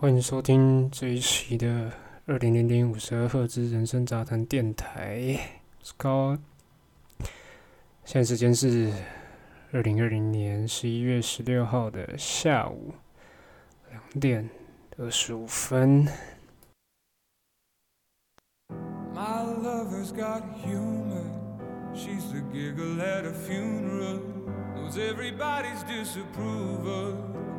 欢迎收听这一期的二零零零五十二赫兹人生杂谈电台，我是高。现在时间是二零二零年十一月十六号的下午两点二十五分。My lover's got humor. She's the giggle at a funeral. Knows everybody's disapproval.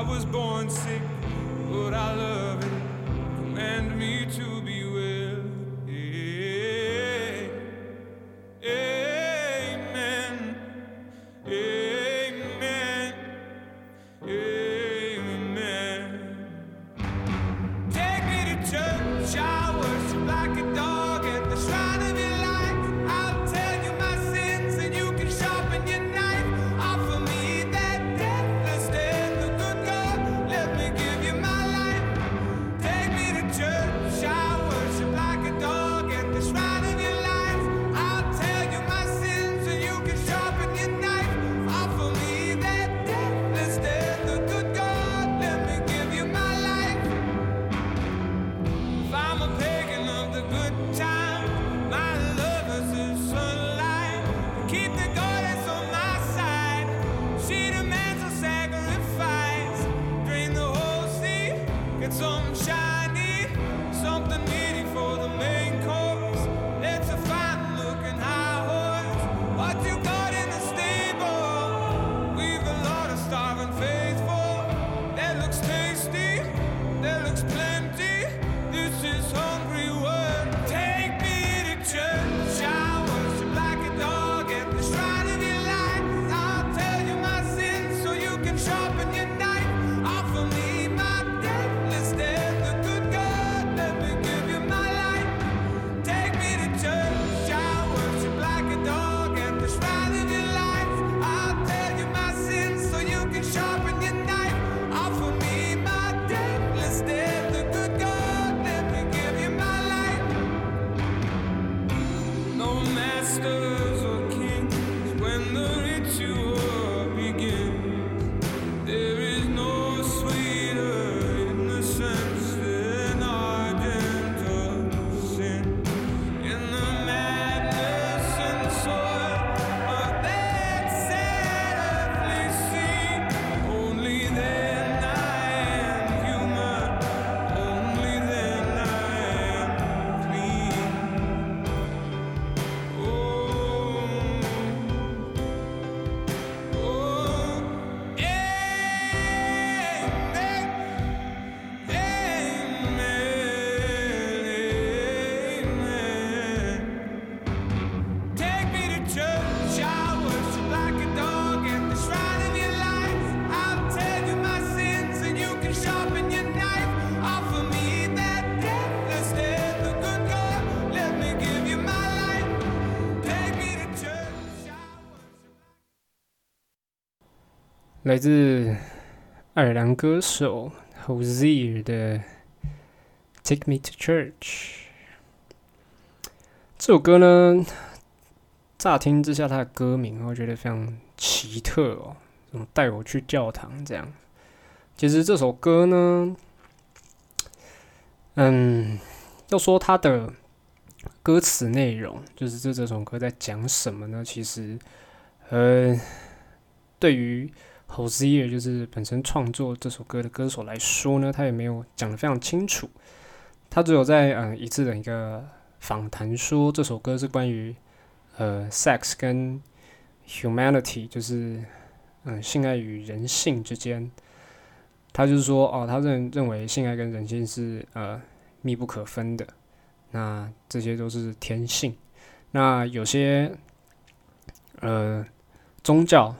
I was born sick, but I love it. Command me to 来自爱尔兰歌手 Hozier 的《Take Me to Church》这首歌呢，乍听之下它的歌名，我觉得非常奇特哦，什么带我去教堂这样。其实这首歌呢，嗯，要说它的歌词内容，就是这这首歌在讲什么呢？其实，呃，对于 Hozier 就是本身创作这首歌的歌手来说呢，他也没有讲得非常清楚，他只有在嗯、一次的一个访谈说这首歌是关于呃 sex 跟 humanity，就是嗯、性爱与人性之间，他就是说哦，他认认为性爱跟人性是呃密不可分的，那这些都是天性，那有些呃宗教。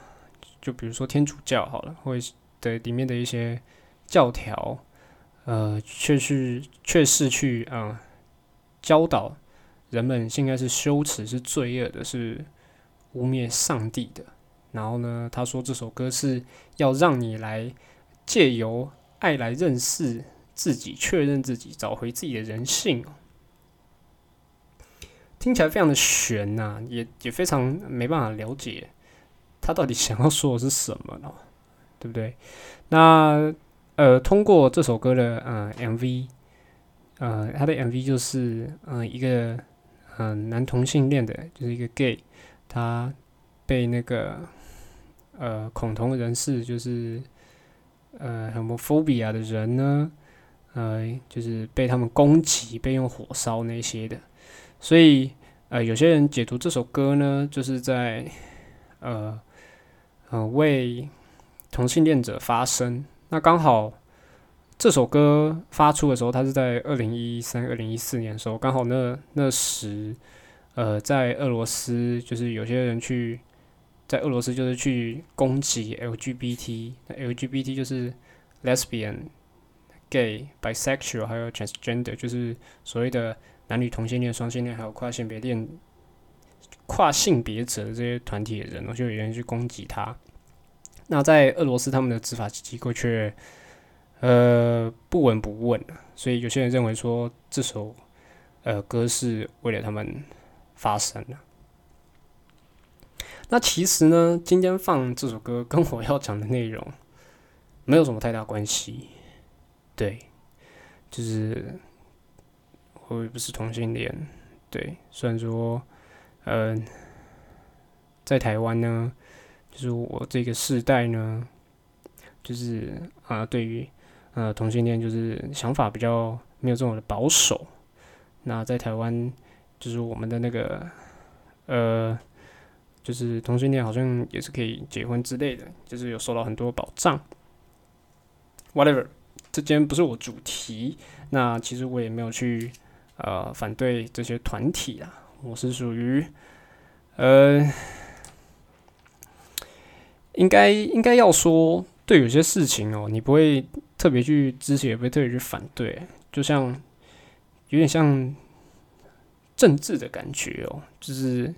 就比如说天主教好了，或者的里面的一些教条，呃，却是却是去啊、教导人们现在是羞耻、是罪恶的，是污蔑上帝的。然后呢，他说这首歌是要让你来借由爱来认识自己、确认自己、找回自己的人性。听起来非常的悬呐、也也非常没办法了解他到底想要说的是什么呢？对不对？那呃，通过这首歌的呃 MV，呃，他的 MV 就是呃一个呃男同性恋的，就是一个 gay，他被那个呃恐同人士，就是呃 homophobia 的人呢，呃，就是被他们攻击，被用火烧那些的，所以呃有些人解读这首歌呢，就是在呃呃为同性恋者发声。那刚好这首歌发出的时候，它是在二零一三、二零一四年的时候，刚好那那时，呃，在俄罗斯就是有些人去在俄罗斯就是去攻击 LGBT，那 LGBT 就是 lesbian、gay、bisexual 还有 transgender，就是所谓的男女同性恋、双性恋还有跨性别恋、跨性别者的这些团体的人，就有人去攻击他。那在俄罗斯，他们的执法机构却呃不闻不问，所以有些人认为说这首呃歌是为了他们发声的。那其实呢，今天放这首歌跟我要讲的内容没有什么太大关系。对，就是我也不是同性恋。对，虽然说，嗯、在台湾呢，就是我这个世代呢，就是啊、对于呃同性恋就是想法比较没有这种的保守。那在台湾，就是我们的那个呃，就是同性恋好像也是可以结婚之类的，就是有受到很多保障。Whatever，这间不是我主题。那其实我也没有去呃反对这些团体啦，我是属于呃。应该应该要说，对有些事情哦，你不会特别去支持，也不会特别去反对，就像有点像政治的感觉哦，就是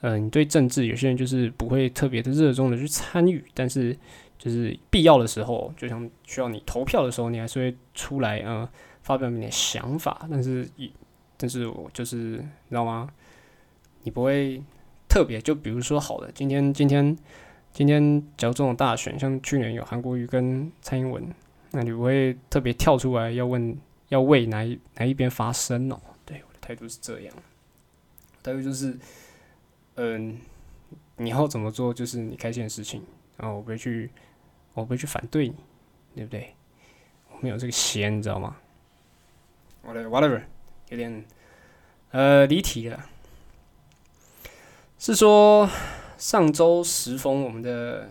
呃，你对政治有些人就是不会特别的热衷的去参与，但是就是必要的时候，就像需要你投票的时候，你还是会出来呃发表你的想法，但是一但是我就是你知道吗？你不会特别就比如说好了，今天今天。今天假如这种大选，像去年有韩国瑜跟蔡英文，那你不会特别跳出来要问要为哪一哪一边发声哦？对，我的态度是这样，态度就是，嗯，你要怎么做就是你开心的事情，然后我不会去，我不会去反对你，对不对？我没有这个闲，你知道吗我的 whatever，有点呃离题了，是说。上周时逢我们的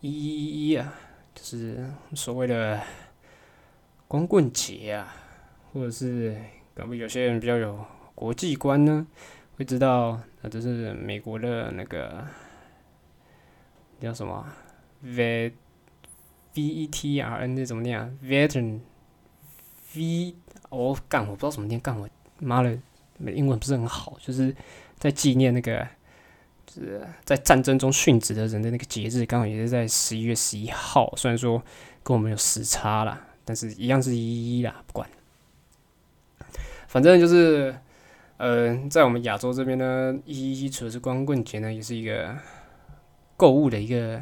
一一一啊，就是所谓的光棍节啊，或者是搞不有些人比较有国际观呢，会知道啊，这是美国的那个叫什么 V V E T R N 那怎么念啊？Veteran V 我干我不知道怎么念，干我妈的英文不是很好，就是在纪念那个。是在战争中殉职的人的那个节日，刚好也是在十一月十一号。虽然说跟我们有时差啦，但是一样是一一啦，不管。反正就是，呃，在我们亚洲这边呢，一一除了是光棍节呢，也是一个购物的一个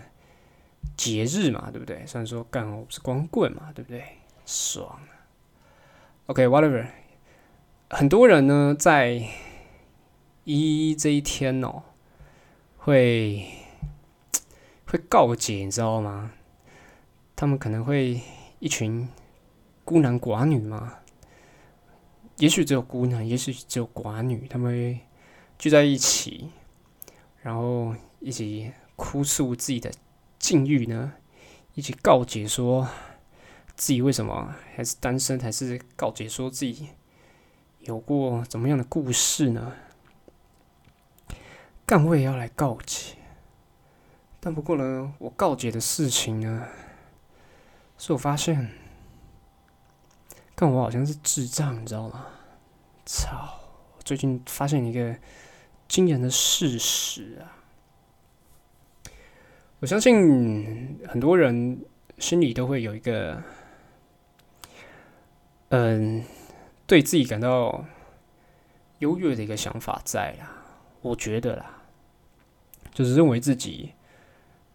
节日嘛，对不对？虽然说干我不是光棍嘛，对不对？爽。OK，whatever。很多人呢，在一一这一天哦。会 会告解，你知道吗？他们可能会一群孤男寡女嘛，也许只有孤男，也许只有寡女，他们会聚在一起，然后一起哭诉自己的境遇呢，一起告解说自己为什么还是单身，还是告解说自己有过怎么样的故事呢？但我也要来告解，但不过呢，我告解的事情呢，是我发现但我好像是智障，你知道吗？操！我最近发现一个惊人的事实啊！我相信很多人心里都会有一个，嗯，对自己感到优越的一个想法在啦。我觉得啦，就是认为自己，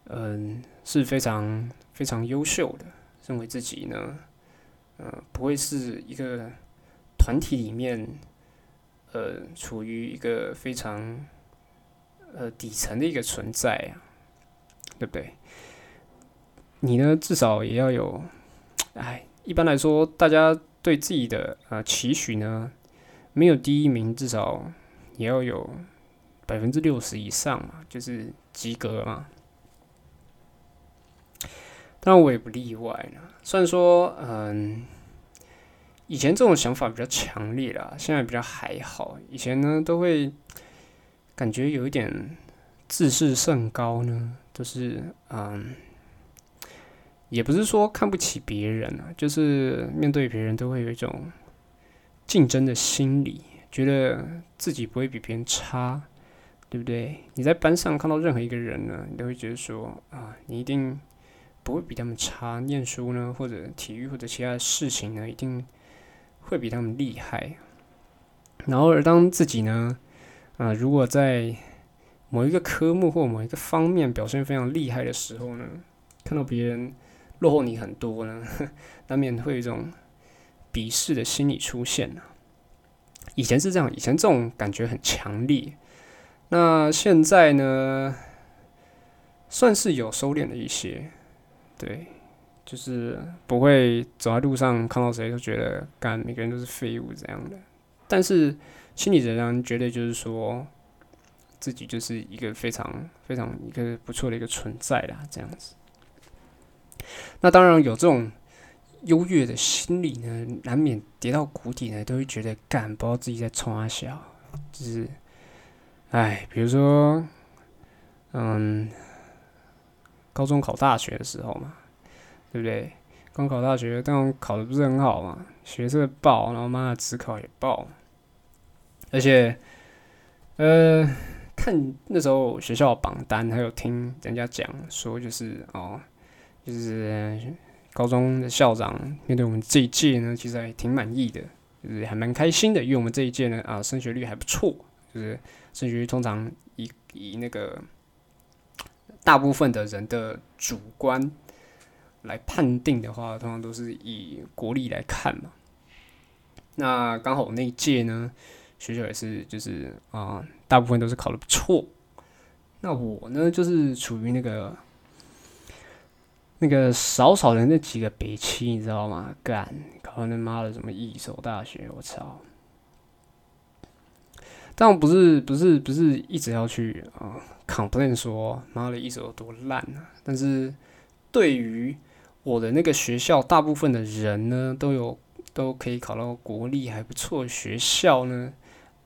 嗯，是非常非常优秀的，认为自己呢，呃，不会是一个团体里面，呃，处于一个非常呃底层的一个存在啊。对不对？你呢，至少也要有，哎，一般来说，大家对自己的呃期许呢，没有第一名，至少也要有百分之六十以上嘛，就是及格嘛。当然，我也不例外呢。虽然说，嗯，以前这种想法比较强烈啦，现在比较还好。以前呢，都会感觉有一点自视甚高呢。就是嗯，也不是说看不起别人啊，就是面对别人都会有一种竞争的心理，觉得自己不会比别人差，对不对？你在班上看到任何一个人呢，你都会觉得说啊，你一定不会比他们差，念书呢，或者体育或者其他的事情呢，一定会比他们厉害。然后而当自己呢，啊，如果在某一个科目或某一个方面表现非常厉害的时候呢，看到别人落后你很多呢，难免会有一种鄙视的心理出现呢。以前是这样，以前这种感觉很强烈。那现在呢，算是有收敛了一些，对，就是不会走在路上看到谁都觉得干每个人都是废物这样的。但是心理仍然绝对就是说。自己就是一个非常非常一个不错的一个存在啦，这样子。那当然有这种优越的心理呢，难免跌到谷底呢，都会觉得干不知道自己在冲啊笑，就是，哎，比如说，嗯，高中考大学的时候嘛，对不对？刚考大学，但我考的不是很好嘛，学测爆，然后妈的职考也爆，而且，呃。看那时候学校榜单，还有听人家讲说，就是哦，就是高中的校长面对我们这一届呢，其实还挺满意的，就是还蛮开心的，因为我们这一届呢啊升学率还不错，就是升学率通常以以那个大部分的人的主观来判定的话，通常都是以国力来看嘛。那刚好那一届呢，学校也是就是啊。大部分都是考的不错，那我呢，就是处于那个那个少少的那几个北七，你知道吗？干，考他妈的什么一所大学，我操！但我不是不是不是一直要去啊，complain 说妈的一手有多烂啊！但是对于我的那个学校，大部分的人呢，都有都可以考到国立还不错学校呢，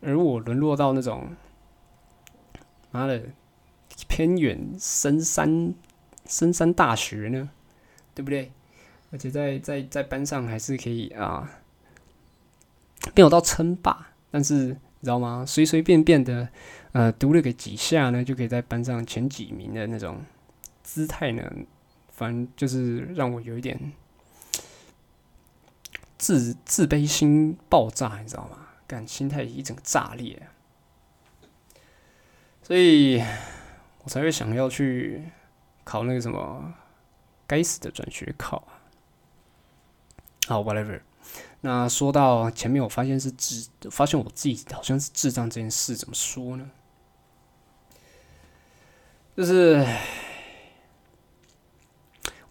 而我沦落到那种。妈的，偏远深山深山大学呢，对不对？而且在在在班上还是可以啊，没有到称霸，但是你知道吗？随随便便的呃读了个几下呢，就可以在班上前几名的那种姿态呢，反正就是让我有一点自自卑心爆炸，你知道吗？感心态一整个炸裂。所以我才会想要去考那个什么该死的转学考啊好，whatever。那说到前面，我发现是智，发现我自己好像是智障这件事，怎么说呢？就是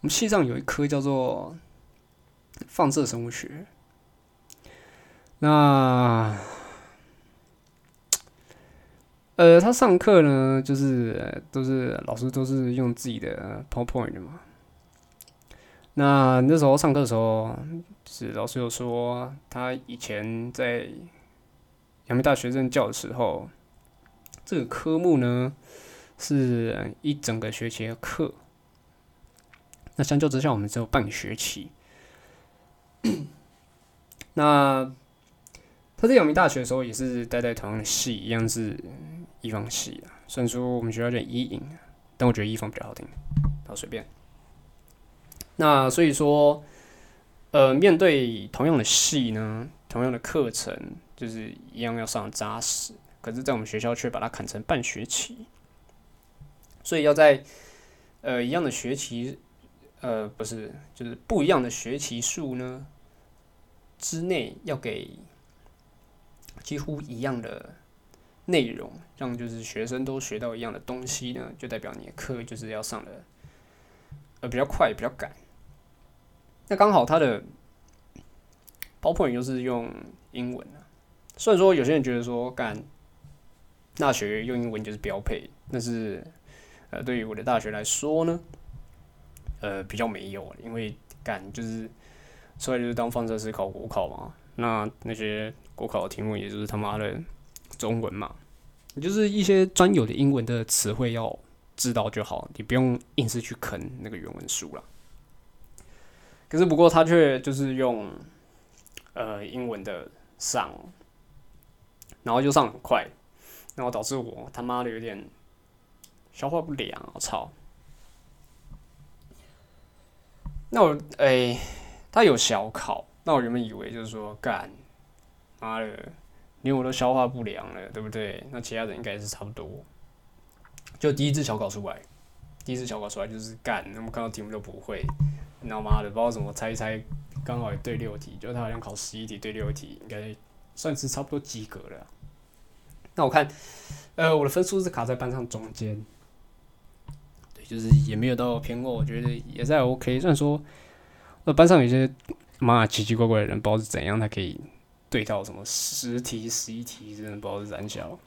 我们系上有一科叫做放射生物学，那。呃，他上课呢，就是都是老师都是用自己的 PowerPoint 嘛。那那时候上课的时候，是老师有说，他以前在阳明大学任教的时候，这个科目呢是一整个学期的课。那相较之下，我们只有半个学期。那他在阳明大学的时候也是待在同样的系，一样是一方系啊。虽然说我们学校叫医影，但我觉得一方比较好听，好随便。那所以说，呃，面对同样的戏呢，同样的课程，就是一样要上扎实。可是，在我们学校却把它砍成半学期，所以要在呃一样的学期，呃，不是，就是不一样的学期数呢之内，要给几乎一样的内容，让就是学生都学到一样的东西呢，就代表你的课就是要上的呃比较快，比较赶。那刚好他的 PowerPoint 又是用英文啊，虽然说有些人觉得说干大学用英文就是标配，但是呃对于我的大学来说呢，呃比较没有，因为干就是出来就是当放射师考国考嘛，那那些国考的题目也就是他妈的中文嘛，你就是一些专有的英文的词汇要知道就好，你不用硬是去啃那个原文书了。可是不过他却就是用呃英文的上，然后就上很快，然后导致我他妈的有点消化不良，我操！那我哎、他有小考，那我原本以为就是说干妈的，连我都消化不良了，对不对？那其他人应该是差不多。就第一次小考出来，第一次小考出来就是干，那么看到题目都不会，你知道吗的？不知道怎么猜一猜，刚好也对六题，就他好像考十一题对六题，应该算是差不多及格了。那我看，呃，我的分数是卡在班上中间，对，就是也没有到偏过，我觉得也在 OK。虽然说，呃，班上有些妈奇奇怪怪的人，不知道是怎样，他可以对到什么十题、十一题，真的不知道是胆小。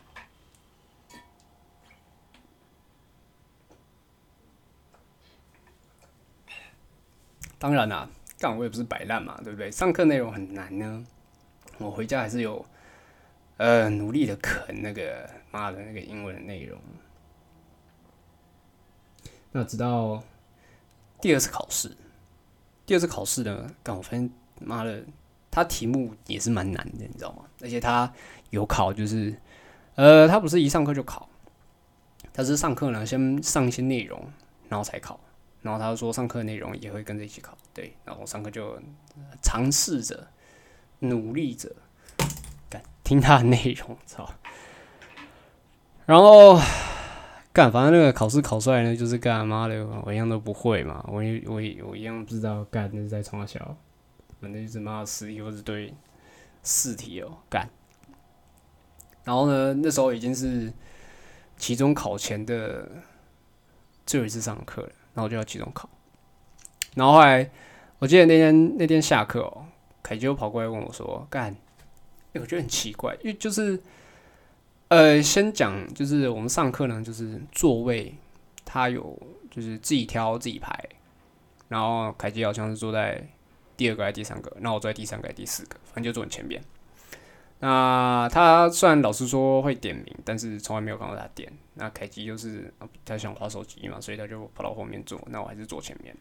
当然啦、干我也不是摆烂嘛，对不对？上课内容很难呢，我回家还是有呃努力的啃那个妈的那个英文的内容。那直到第二次考试，第二次考试呢，干我发现妈的，他题目也是蛮难的，你知道吗？而且他有考，就是呃，他不是一上课就考，他是上课呢先上一些内容，然后才考。然后他说上课内容也会跟着一起考，对，然后我上课就尝试着、努力着，干听他的内容，操。然后干，反正那个考试考出来呢，就是干妈的，我一样都不会嘛，我一我一我一样不知道干那是在冲小，反正就是妈的十题或是对试题哦，干。然后呢，那时候已经是期中考前的最后一次上课了。然后就要期中考，然后后来我记得那天那天下课哦，凯基就跑过来问我说：“干，欸我觉得很奇怪，因为就是呃，先讲就是我们上课呢，就是座位他有就是自己挑自己排，然后凯基好像是坐在第二个还是第三个，然后我坐在第三个还是第四个，反正就坐很前边。那他虽然老师说会点名，但是从来没有看到他点。那凯基就是他想划手机嘛，所以他就跑到后面坐。那我还是坐前面。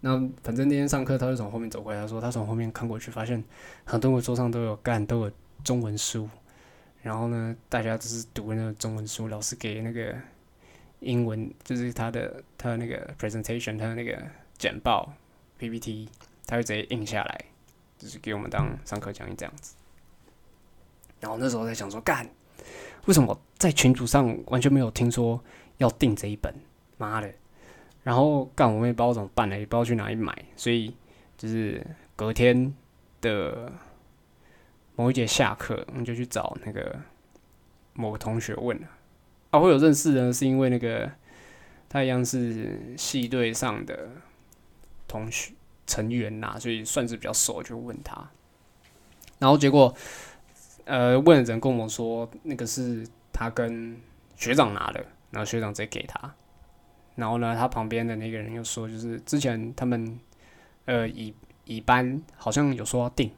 那反正那天上课，他就从后面走过来，他说他从后面看过去，发现很多个桌上都有干，都有中文书。然后呢，大家只是读那个中文书，老师给那个英文，就是他的他的那个 presentation，他的那个简报 PPT，他会直接印下来，就是给我们当上课讲义这样子。然后那时候在想说，干，为什么在群组上完全没有听说要订这一本？妈的！然后干，我也不知道怎么办呢，也不知道去哪里买，所以就是隔天的某一节下课，我们就去找那个某个同学问了。啊，会有认识呢，是因为那个他一样是系队上的同学成员呐、所以算是比较熟，就问他。然后结果。呃，问的人跟我说，那个是他跟学长拿的，然后学长直接给他。然后呢，他旁边的那个人又说，就是之前他们呃乙乙班好像有说要订，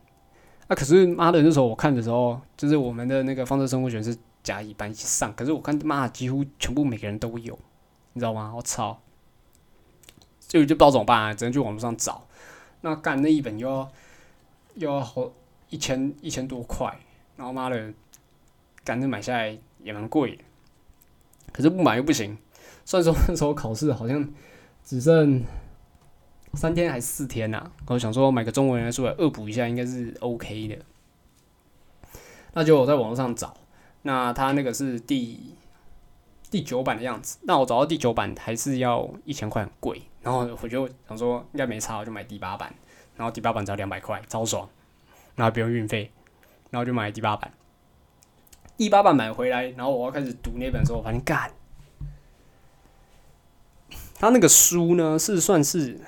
啊，可是妈的那时候我看的时候，就是我们的那个放射生物学是甲乙班一起上，可是我看他妈几乎全部每个人都有，你知道吗？我操，所以就不知道怎么办、啊，只能去网络上找。那干那一本又要又要好一千一千多块，然后妈的，赶着买下来也蛮贵的，可是不买又不行。虽然说 那时候考试好像只剩三天还是四天呐、啊，我想说买个中文来书来恶补一下，应该是 OK 的。那就我在网络上找，那它那个是第第九版的样子。那我找到第九版还是要一千块，很贵。然后我就想说应该没差，我就买第八版。然后第八版只要两百块，超爽，然后不用运费，然后就买第八版。第八版买回来，然后我要开始读那本的时候，我发现干，他那个书呢是算是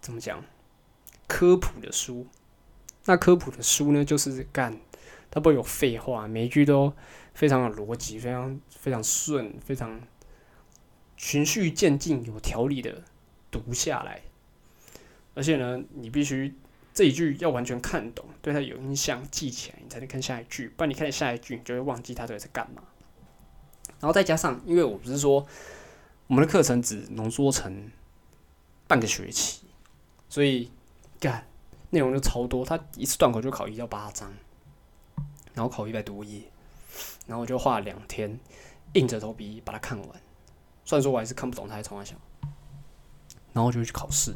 怎么讲科普的书。那科普的书呢，就是干，它不会有废话，每一句都非常有逻辑，非常非常顺，非常循序渐进、有条理的读下来。而且呢，你必须这一句要完全看懂，对它有印象，记起来，你才能看下一句。不然你看下一句，你就会忘记它到底在干嘛。然后再加上，因为我不是说我们的课程只浓缩成半个学期，所以干内容就超多。它一次断口就考一到八章，然后考一百多页，然后我就花了两天，硬着头皮把它看完。虽然说我还是看不懂它在从哪想，然后就去考试。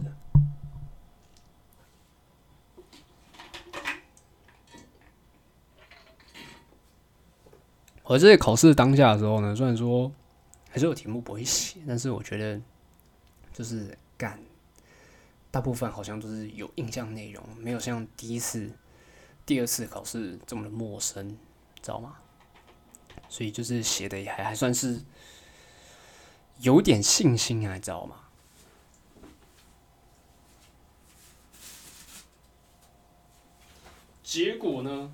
我在考试当下的时候呢，虽然说还是有题目不会写，但是我觉得就是干，大部分好像都是有印象内容，没有像第一次、第二次考试这么的陌生，知道吗？所以就是写的也还还算是有点信心啊，你知道吗？结果呢？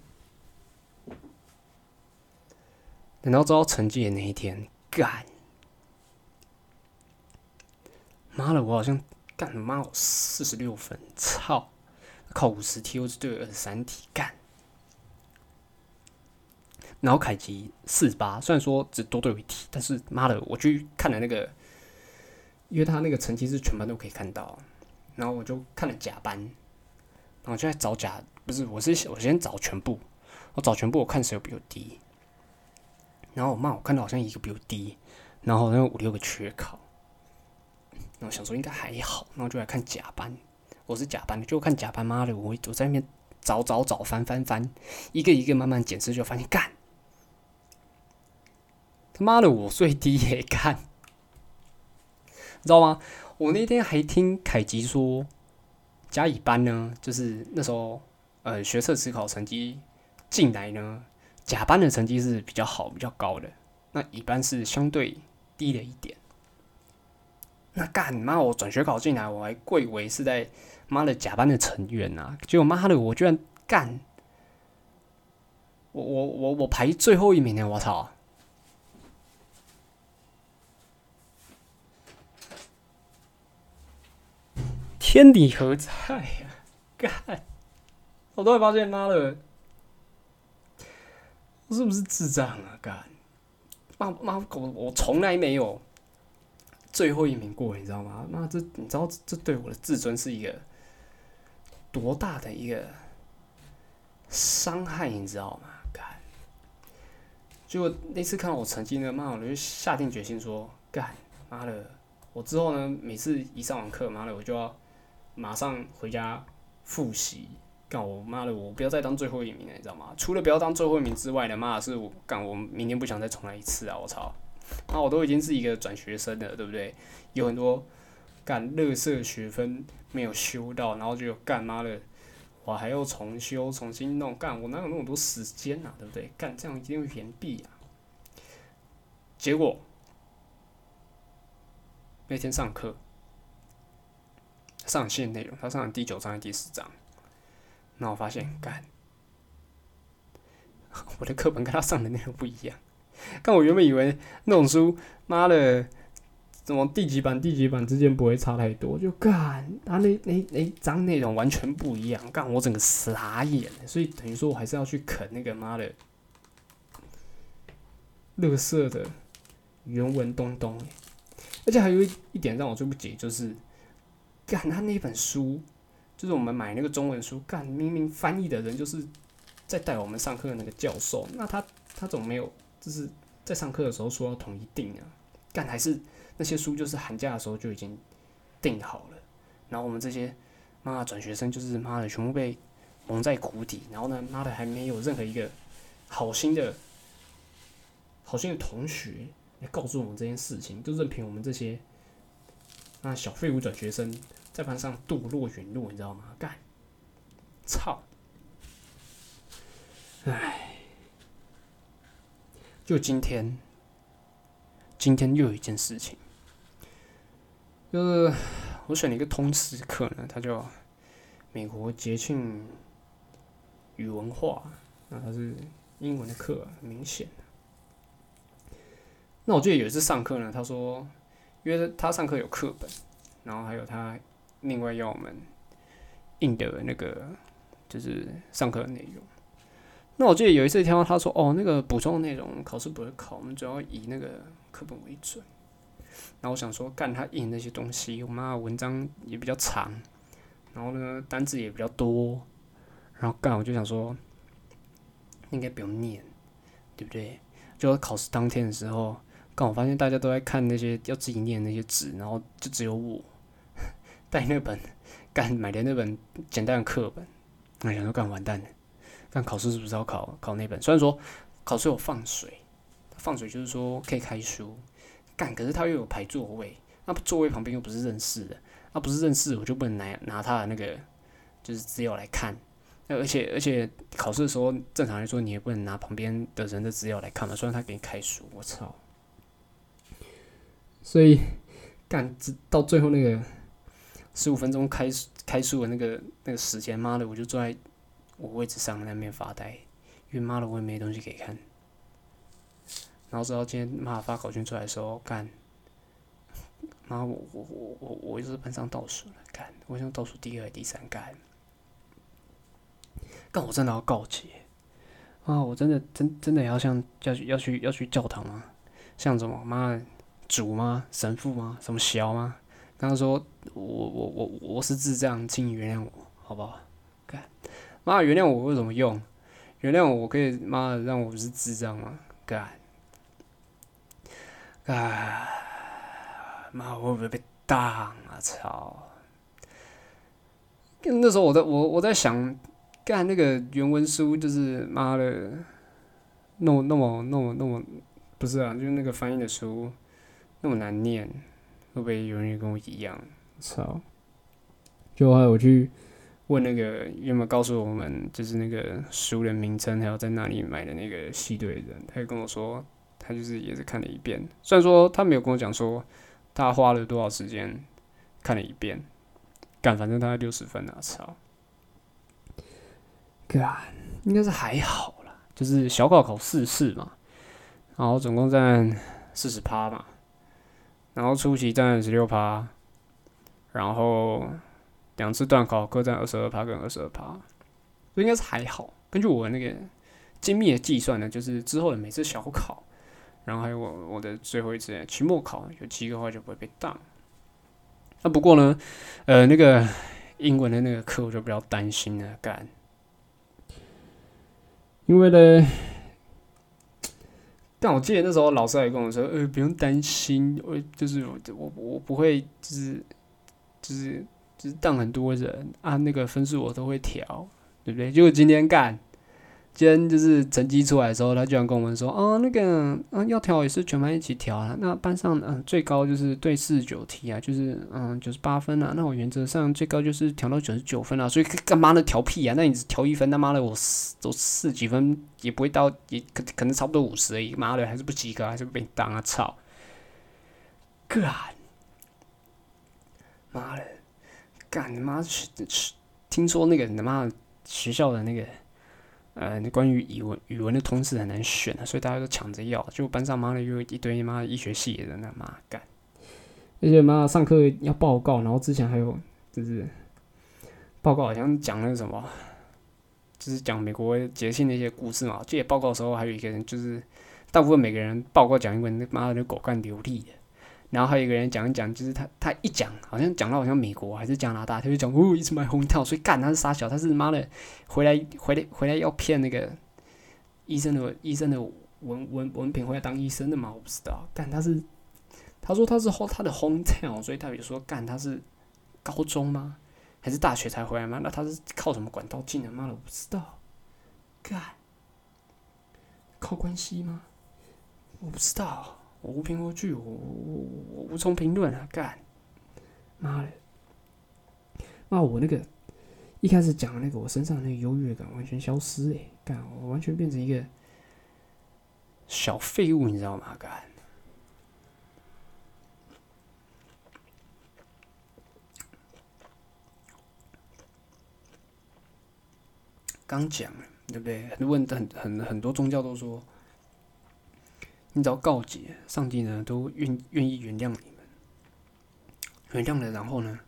等到知道成绩的那一天，干，妈的，我好像干他妈我四十六分，操！考五十题，我只对了二十三题，干。然后凯吉四十八，虽然说只多对一题，但是妈的，我去看了那个，因为他那个成绩是全班都可以看到，然后我就看了甲班，然后就在找甲，不是，我是我先找全部，我找全部，我看谁有比我低。然后我妈，我看到好像一个比我低，然后好像五六个缺考，然后想说应该还好，然后就来看甲班，我是甲班的，就看甲班，妈的，我我在那边找找找翻翻翻，一个一个慢慢检视，就发现干，他妈的我最低也干，你知道吗？我那天还听凯吉说，甲乙班呢，就是那时候呃学测职考成绩进来呢。甲班的成绩是比较好、比较高的，那乙班是相对低了一点。那干妈，我转学考进来，我还贵为是在妈的甲班的成员呐、啊，结果妈的我居然干，我我我我排最后一名呢！我操！天理何在呀、干！我都会发现，妈的！是不是智障啊？干妈妈狗，我从来没有最后一名过，你知道吗？那这你知道这对我的自尊是一个多大的一个伤害，你知道吗？干，结果那次看到我成绩呢，妈，我就下定决心说，干妈的，我之后呢，每次一上完课，妈的，我就要马上回家复习。干我妈的！我不要再当最后一名了，你知道吗？除了不要当最后一名之外呢，妈的是我干我明天不想再重来一次啊！我操！那我都已经是一个转学生了，对不对？有很多干乐色学分没有修到，然后就干妈的，我还要重修、重新弄，干我哪有那么多时间啊？对不对？干这样一定会延毕啊！结果那天上课上线内容，他上了第九章、第十章。那我发现，干，我的课本跟他上的内容不一样。但我原本以为那种书，妈的，怎么第几版、第几版之间不会差太多，就干，他那那那章内容完全不一样，干我整个傻眼了。所以等于说我还是要去啃那个妈的，乐色的原文东东。而且还有一一点让我最不解，就是干他那本书。就是我们买那个中文书，干明明翻译的人就是在带我们上课的那个教授，那他他怎么没有就是在上课的时候说要统一订啊？干还是那些书就是寒假的时候就已经订好了，然后我们这些妈的转学生就是妈的全部被蒙在鼓底，然后呢妈的还没有任何一个好心的好心的同学来告诉我们这件事情，就任凭我们这些那小废物转学生在班上堕落陨落，你知道吗？干，操！唉，就今天，今天又有一件事情，就是我选了一个通识课呢，它叫美国节庆与文化，那它是英文的课，很明显。那我记得有一次上课呢，他说，因为他上课有课本，然后还有他另外要我们印的那个就是上课的内容。那我记得有一次听到他说，哦，那个补充的内容考试不会考，我们主要以那个课本为准。然后我想说，干他印那些东西，我妈文章也比较长，然后呢单字也比较多，然后干我就想说，应该不用念，对不对？就考试当天的时候。刚我发现大家都在看那些要自己念那些纸，然后就只有我带那本干买的那本简单的课本，那想说干完蛋了，干考试是不是要考考那本？虽然说考试有放水，放水就是说可以开书，干可是他又有排座位，那座位旁边又不是认识的，那不是认识我就不能拿拿他的那个就是资料来看，那而且而且考试的时候正常来说你也不能拿旁边的人的资料来看嘛，虽然他给你开书，我操！所以，干直到最后那个十五分钟开开书的那个那个时间，妈的，我就坐在我位置上那边发呆，因为妈的我也没东西可以看。然后直到今天妈发考卷出来的时候，干，妈我我我我我又是班上倒数了，干，我像倒数第二第三干，干我真的要告急啊！我真的真真的要像要去要去要去教堂吗？像什么妈的？主吗？神父吗？什么小吗？他说我我我我是智障，请你原谅我，好不好？干妈原谅我有什么用？原谅我，可以妈的让我不是智障吗？干干妈我会不会被当啊？操！那时候我在我我在想，干那个原文书就是妈的，那么那么那么那么不是啊，就是那个翻译的书。那么难念，会不会有人跟我一样？操！就后来我去问那个有没有告诉我们，就是那个书人名称，还有在哪里买的那个系队人，他就跟我说，他就是也是看了一遍。虽然说他没有跟我讲说他花了多少时间看了一遍，干反正大概六十分啊！操！干应该是还好啦，就是小考考四次嘛，然后总共占四十趴嘛。然后初期占十六趴，然后两次段考各占二十二趴跟二十二趴，应该是还好。根据我那个精密的计算呢，就是之后的每次小考，然后还有我我的最后一次期末考，有七个话就不会被当。那不过呢，呃，那个英文的那个课我就比较担心了，干，因为呢。但我记得那时候老师还跟我说：“呃，不用担心，我就是我我我不会就是就是就是当很多人啊，那个分数我都会调，对不对？结果今天干。”今天就是成绩出来的时候，他居然跟我们说：“哦，那个，嗯，要调也是全班一起调啊。那班上，嗯，最高就是对四十九题啊，就是嗯九十八分啊。那我原则上最高就是调到九十九分啊。所以干嘛呢？调屁啊！那你只调一分，他妈的，我四都四几分也不会到，也可可能差不多五十而已。妈的，还是不及格，还是被你当啊！操！干！妈的，干他妈去去！听说那个他妈学校的那个。”呃，关于语文语文的通识很难选啊，所以大家都抢着要。就班上妈的又一堆妈医学系的人，那妈干，而且妈上课要报告，然后之前还有就是报告好像讲那个什么，就是讲美国节庆那些故事嘛。记得报告的时候还有一个人，就是大部分每个人报告讲英文，那妈的狗干流利的，然后还有一个人讲一讲，就是他他一讲，好像讲到好像美国还是加拿大，他就讲哦，It's my hometown，所以干他是傻小，他是妈的回来回来回来要骗那个医生的医生的文文文凭回来当医生的嘛，我不知道，干他是他说他是后他的 hometown，所以他比如说干他是高中吗？还是大学才回来吗？那他是靠什么管道进的？妈的，我不知道，干靠关系吗？我不知道。我无凭无据，我我我无从评论啊！干，妈的，那我那个一开始讲的那个我身上的那个优越感完全消失诶、干，我完全变成一个小废物，你知道吗？干，刚讲了，对不对？很多问很很很多宗教都说。你只要告解，上帝呢都愿愿意原谅你们，原谅了，然后呢，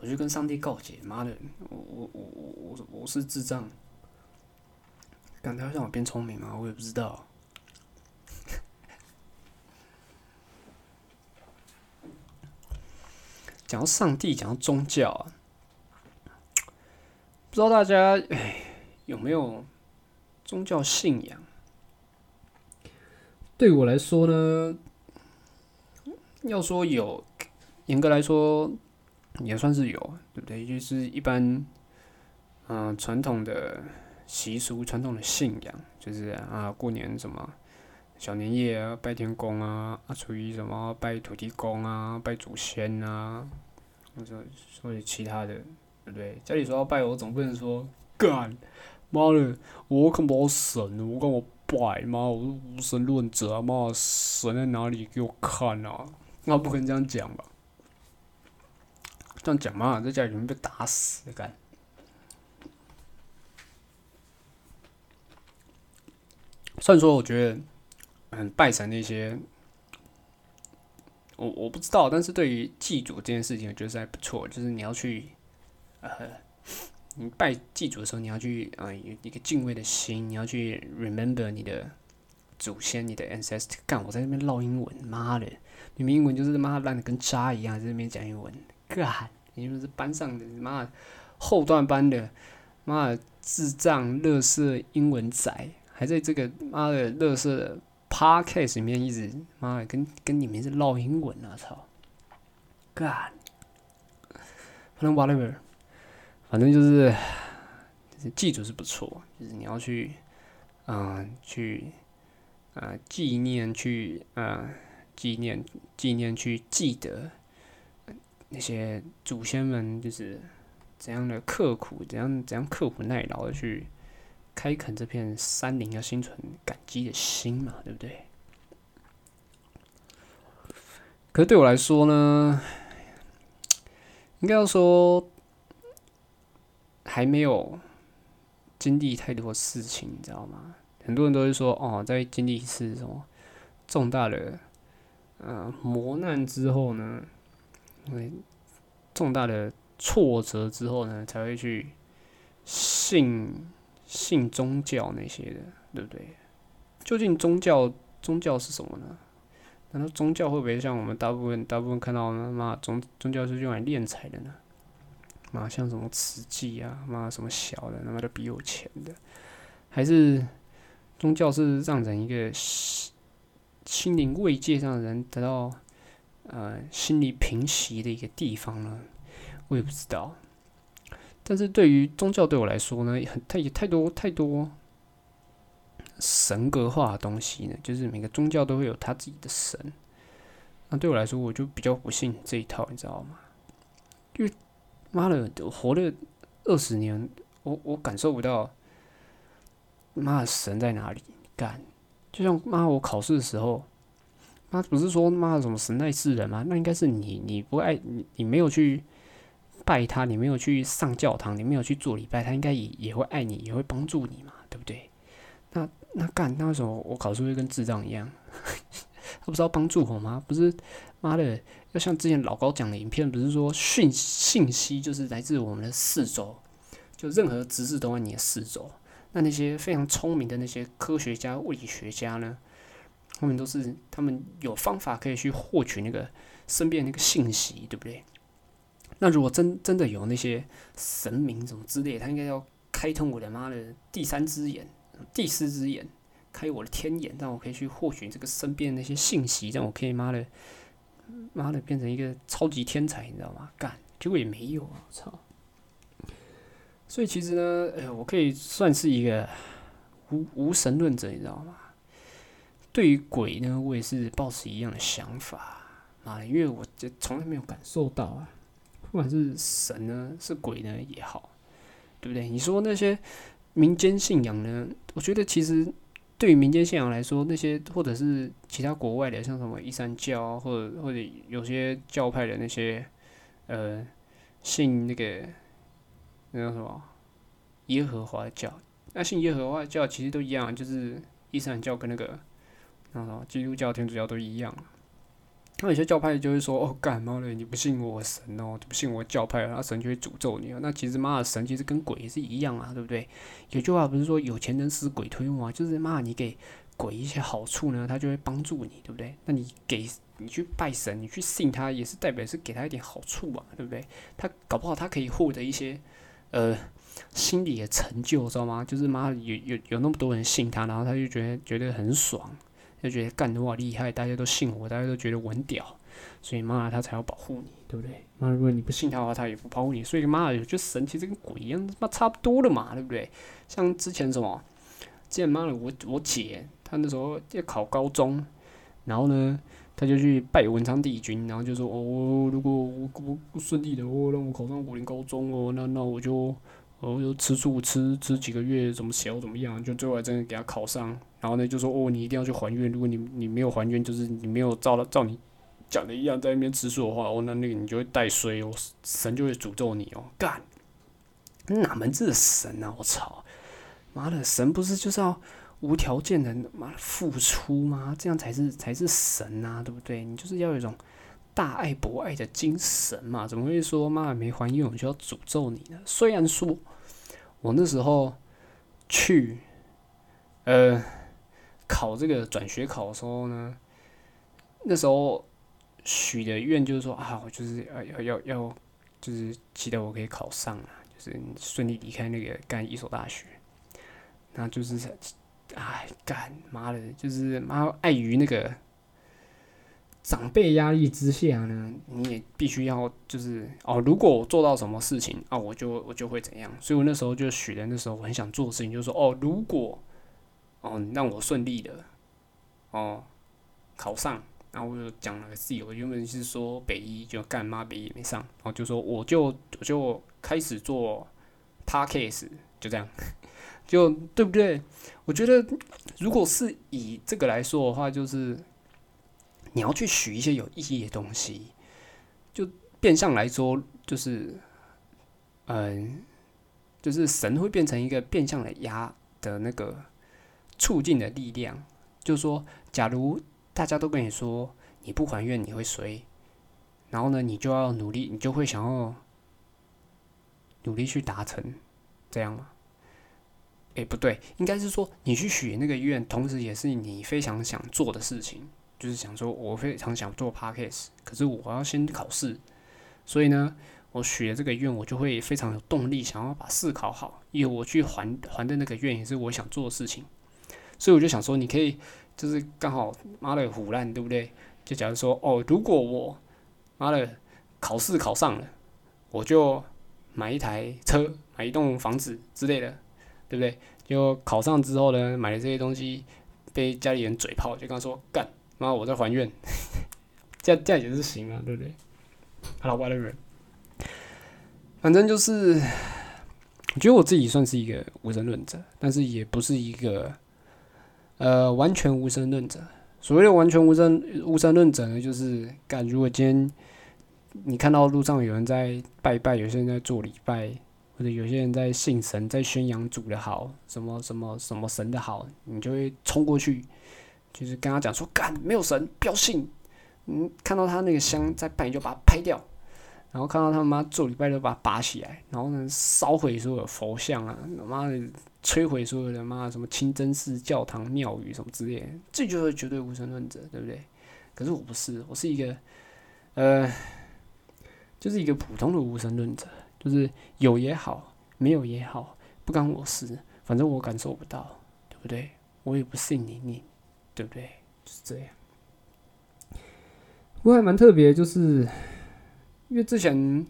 我就跟上帝告解，妈的，我我我我我我是智障，敢他要让我变聪明吗？我也不知道。讲到上帝，讲到宗教啊，不知道大家哎有没有宗教信仰？对我来说呢，要说有，严格来说也算是有，对不对？就是一般，嗯，传统的习俗、传统的信仰，就是啊，过年什么小年夜啊，拜天公啊，啊，初一什么拜土地公啊，拜祖先啊，或者或者其他的，对不对？家里说要拜，我总不能说干，妈的，我可不到神，我跟我。拜妈，我是无神论者啊！妈，神在哪里？给我看啊！那不可能这样讲吧？这样讲嘛，在家里面被打死干。虽然说，我觉得，嗯，拜神那些，我我不知道，但是对于祭祖这件事情，我觉得还不错。就是你要去，呃。你拜祭祖的时候，你要去啊有一个敬畏的心，你要去 remember 你的祖先，你的 ancestor。干，我在那边唠英文，妈的，你们英文就是他妈烂的跟渣一样，在那边讲英文。干，你们是班上的妈后段班的妈的智障乐色英文仔，还在这个妈的乐色 podcast 里面一直妈的跟跟你们是唠英文啊！操，干，反正 whatever。反正就是，就是记住是不错，就是你要去，嗯，去，呃，纪念，去，呃，纪念，纪念，去记得那些祖先们，就是怎样的刻苦，怎样怎样刻苦耐劳的去开垦这片山林，要心存感激的心嘛，对不对？可是对我来说呢，应该要说。还没有经历太多事情，你知道吗？很多人都是说，哦，在经历一次什么重大的呃磨难之后呢，重大的挫折之后呢，才会去信信宗教那些的，对不对？究竟宗教宗教是什么呢？难道宗教会不会像我们大部分大部分看到那妈宗宗教是用来敛财的呢？妈像什么慈济啊，妈什么小的，他妈的比有钱的，还是宗教是让人一个心灵慰藉，让人得到呃心理平息的一个地方呢？我也不知道。但是对于宗教对我来说呢，很太太多太多神格化的东西呢，就是每个宗教都会有他自己的神。那对我来说，我就比较不信这一套，你知道吗？因为。妈的，活了二十年，我我感受不到，妈的神在哪里？干，就像妈我考试的时候，妈不是说妈的什么神在世人吗？那应该是你，你不爱你，你没有去拜他，你没有去上教堂，你没有去做礼拜，他应该也也会爱你，也会帮助你嘛，对不对？那那干，那为什么我考试会跟智障一样？他不是要帮助我吗？不是，妈的。要像之前老高讲的影片，不是说讯信息就是来自我们的四周，就任何知识都在你的四周。那那些非常聪明的那些科学家、物理学家呢？他们都是他们有方法可以去获取那个身边那个信息，对不对？那如果真真的有那些神明什么之类，他应该要开通我的妈的第三只眼、第四只眼，开我的天眼，让我可以去获取这个身边那些信息，让我可以妈的妈的变成一个超级天才，你知道吗？干，结果也没有啊，操！所以其实呢，呃，我可以算是一个无无神论者，你知道吗？对于鬼呢，我也是抱持一样的想法，妈的，因为我就从来没有感受到啊，不管是神呢，是鬼呢也好，对不对？你说那些民间信仰呢，我觉得其实对于民间信仰来说，那些或者是其他国外的，像什么伊斯兰教，或者或者有些教派的那些，呃，信那个那叫什么耶和华教，那信耶和华教其实都一样，就是伊斯兰教跟那个那什么基督教、天主教都一样。那有些教派就会说：“哦，干妈的，你不信我神哦，你不信我教派，然后神就会诅咒你啊。”那其实妈的神其实跟鬼是一样啊，对不对？有句话不是说有钱人使鬼推磨，就是妈你给鬼一些好处呢，他就会帮助你，对不对？那你给你去拜神，你去信他，也是代表是给他一点好处嘛，对不对？他搞不好他可以获得一些呃心理的成就，知道吗？就是妈有有有那么多人信他，然后他就觉得觉得很爽。就觉得干的话厉害，大家都信我，大家都觉得我很屌，所以妈他才要保护你，对不对？妈，如果你不信他的话，他也不保护你。所以妈的，就神其实跟鬼一样，妈差不多的嘛，对不对？像之前什么，之前妈的我我姐，她那时候要考高中，然后呢，她就去拜文昌帝君，然后就说哦，如果我我顺利的哦，让我考上武林高中哦，那那我就。哦，就吃素吃吃几个月，怎么小怎么样，就最后还真的给他考上。然后呢，就说哦，你一定要去还愿。如果你你没有还愿，就是你没有照了照你讲的一样在那边吃素的话，哦，那那个你就会带衰哦，神就会诅咒你哦。干，哪门子的神啊！我操，妈的，神不是就是要无条件的妈付出吗？这样才是才是神啊，对不对？你就是要有一种。大爱博爱的精神嘛，怎么会说妈没还愿我就要诅咒你呢？虽然说我那时候去呃考这个转学考的时候呢，那时候许的愿就是说啊，我就是要要要要，就是期待我可以考上啊，就是顺利离开那个干一所大学。那就是哎干妈的，就是妈碍于那个。长辈压力之下呢，你也必须要就是哦，如果我做到什么事情啊，我就我就会怎样。所以我那时候就许了，那时候我很想做的事情，就是说哦，如果哦让我顺利的哦考上，然后我就讲了个自由，原本是说北一就干嘛北一没上，然后就说我就我就开始做 p a r k a s e 就这样，就对不对？我觉得如果是以这个来说的话，就是。你要去许一些有意义的东西，就变相来说，就是，嗯，就是神会变成一个变相的压的那个促进的力量。就是说，假如大家都跟你说你不还愿你会衰，然后呢，你就要努力，你就会想要努力去达成，这样吗？哎，不对，应该是说你去许那个愿，同时也是你非常想做的事情。就是想说，我非常想做 podcast，可是我要先考试，所以呢，我许了这个愿，我就会非常有动力，想要把试考好，因为我去还还的那个愿也是我想做的事情，所以我就想说，你可以就是刚好妈的虎烂，对不对？就假如说，哦，如果我妈的考试考上了，我就买一台车，买一栋房子之类的，对不对？就考上之后呢，买了这些东西，被家里人嘴炮，就刚说干。妈，我在还愿，这样这样也是行啊，对不对？好了，whatever，反正就是，我觉得我自己算是一个无神论者，但是也不是一个呃完全无神论者。所谓的完全无神无神论者呢，就是干如果今天你看到路上有人在拜拜，有些人在做礼拜，或者有些人在信神，在宣扬主的好，什么什么什么神的好，你就会冲过去。就是跟他讲说，干没有神，不要信。嗯，看到他那个香在拜，就把它拍掉。然后看到他妈做礼拜，就把它拔起来。然后呢，烧毁所有佛像啊，他妈的摧毁所有的妈什么清真寺、教堂、庙宇什么之类。这就是绝对无神论者，对不对？可是我不是，我是一个呃，就是一个普通的无神论者，就是有也好，没有也好，不干我事，反正我感受不到，对不对？我也不信你，你对不对？就是这样。不过还蛮特别，就是因为之前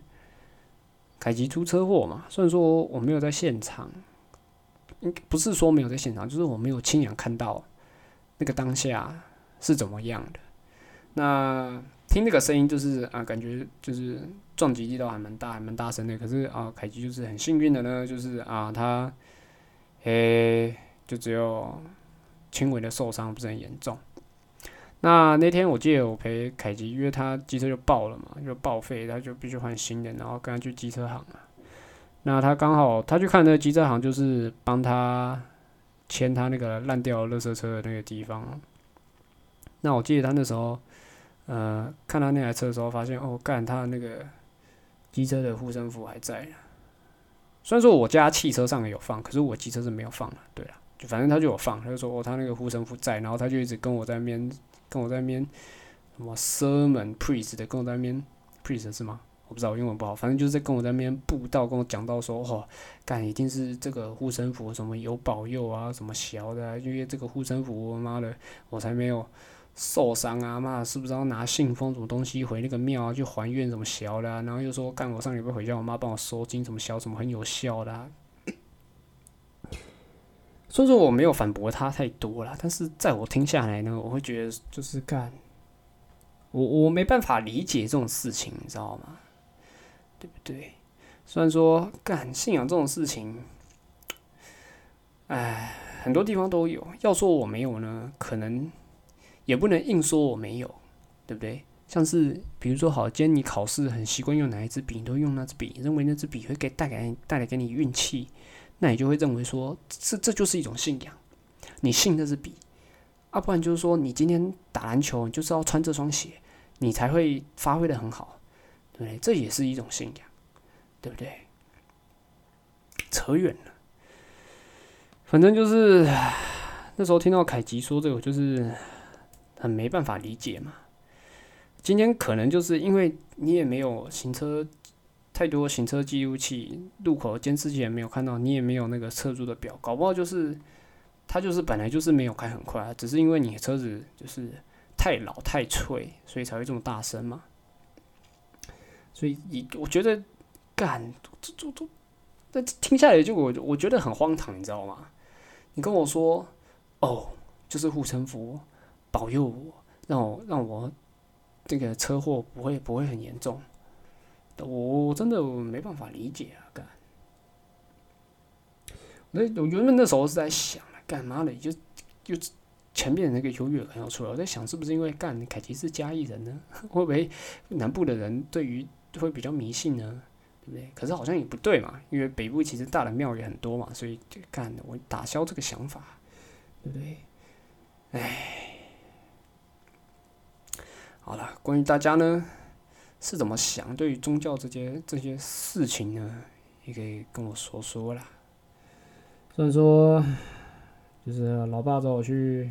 凯吉出车祸嘛，虽然说我没有在现场，不是说没有在现场，就是我没有亲眼看到那个当下是怎么样的。那听那个声音，就是啊，感觉就是撞击力道还蛮大，还蛮大声的。可是啊，凯吉就是很幸运的呢，就是啊，他诶、就只有轻微的受伤，不是很严重。那那天我记得我陪凯吉，因为他机车就爆了嘛，就报废，他就必须换新的，然后跟他去机车行啊。那他刚好他去看那个机车行，就是帮他签他那个烂掉的垃圾车的那个地方。那我记得他那时候，呃，看他那台车的时候，发现哦，干他那个机车的护身符还在。虽然说我家汽车上有放，可是我机车是没有放的。对了，反正他就有放，他就说哦，他那个护身符在，然后他就一直跟我在那边，跟我在那边什么 sermon priest 的，跟我在那边 priest 是吗？我不知道，我英文不好，反正就是在跟我在那边布道，跟我讲到说，哦，干一定是这个护身符什么有保佑啊，什么小的、因为这个护身符，我妈的，我才没有受伤啊，妈的，是不是要拿信封什么东西回那个庙啊，去还愿什么小的、然后又说干我上礼拜回家，我妈帮我收金什么小什么很有效的、所以说我没有反驳他太多了，但是在我听下来呢，我会觉得就是干，我我没办法理解这种事情，你知道吗？对不对？虽然说干信仰这种事情，哎，很多地方都有。要说我没有呢，可能也不能硬说我没有，对不对？像是比如说，好，今天你考试很习惯用哪一支笔，你都用那支笔，认为那支笔会给带给带来给你运气，那你就会认为说，这这就是一种信仰，你信这支笔，啊，不然就是说，你今天打篮球，你就是要穿这双鞋，你才会发挥的很好，对不对？这也是一种信仰，对不对？扯远了，反正就是那时候听到凯吉说这个，就是很没办法理解嘛。今天可能就是因为你也没有行车太多行车记录器、路口监视器也没有看到，你也没有那个测速的表，搞不好就是他就是本来就是没有开很快，只是因为你车子就是太老太脆，所以才会这么大声嘛。所以你我觉得干这这这，那听下来就我我觉得很荒唐，你知道吗？你跟我说哦，就是护身符保佑我，让我让我。这个车祸不会不会很严重，我真的没办法理解啊！干，那我原本那时候是在想，干嘛的？就就前面那个优越感要出来，我在想是不是因为干凯奇是嘉义人呢？会不会南部的人对于会比较迷信呢？对不对？可是好像也不对嘛，因为北部其实大的庙也很多嘛，所以就干的我打消这个想法，对不对？唉。好了，关于大家呢是怎么想，对于宗教这些这些事情呢，也可以跟我说说啦。虽然说，就是老爸找我去，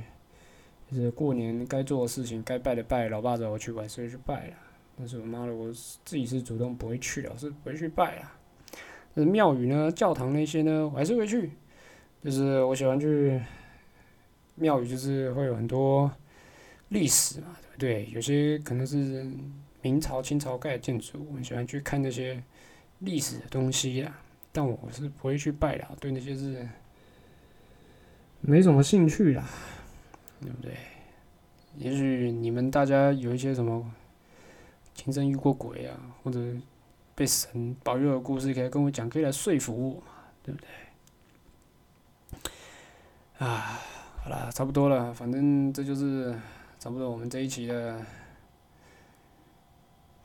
就是过年该做的事情，该拜的拜，老爸找我去，我还是去拜啦。但是我妈的，我自己是主动不会去的，我是不会去拜啦。但是庙宇呢、教堂那些呢，我还是会去。就是我喜欢去庙宇，就是会有很多历史嘛。对不对，有些可能是明朝、清朝盖的建筑，我很喜欢去看那些历史的东西呀。但我是不会去拜的，对那些是没什么兴趣啦，对不对？也许你们大家有一些什么亲身遇过鬼啊，或者被神保佑的故事，可以跟我讲，可以来说服我嘛，对不对？啊，好了，差不多了，反正这就是。差不多，我们这一期的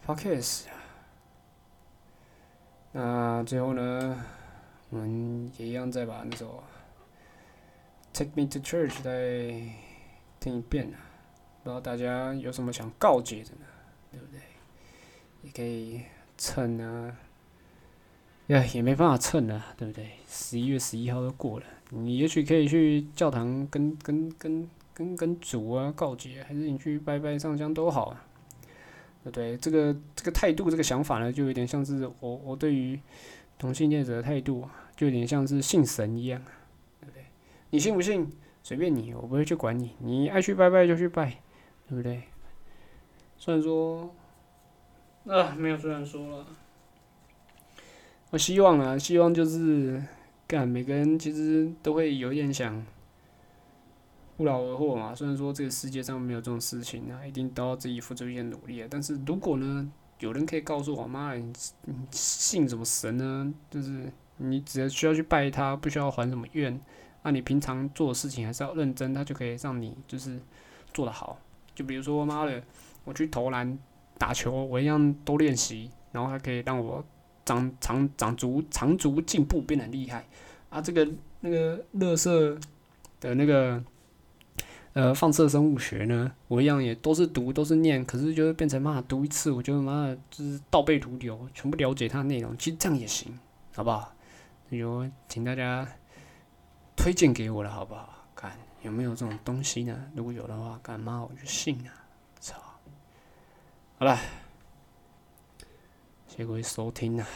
podcast，那最后呢，我们也一样再把那首《Take Me to Church》再听一遍啊，不知道大家有什么想告诫的呢？对不对？也可以蹭啊，呀，也没办法蹭啊，对不对？十一月十一号都过了，你也许可以去教堂跟跟跟。跟跟主啊告诫，还是你去拜拜上香都好啊。对对？这个这个态度，这个想法呢，就有点像是我我对于同性恋者的态度啊，就有点像是信神一样，对不对？你信不信随便你，我不会去管你，你爱去拜拜就去拜，对不对？虽然说，啊，没有虽然说了，我希望啊，希望就是干每个人其实都会有点想。不劳而获嘛。虽然说这个世界上没有这种事情啊，一定都要自己付出一些努力。但是如果呢，有人可以告诉我，妈，你信什么神呢？就是你只要需要去拜他，不需要还什么愿。那你平常做的事情还是要认真，他就可以让你就是做得好。就比如说，妈的，我去投篮、打球，我一样多练习，然后还可以让我长长长足长足进步，变得厉害。啊，这个那个乐色的那个。呃，放射生物学呢，我一样也都是读，都是念，可是就会变成妈读一次，我就妈就是倒背如流，全部了解它的内容，其实这样也行，好不好？有，请大家推荐给我了，好不好？看有没有这种东西呢？如果有的话，干妈我就信啊！操，好了，谢各位收听啊。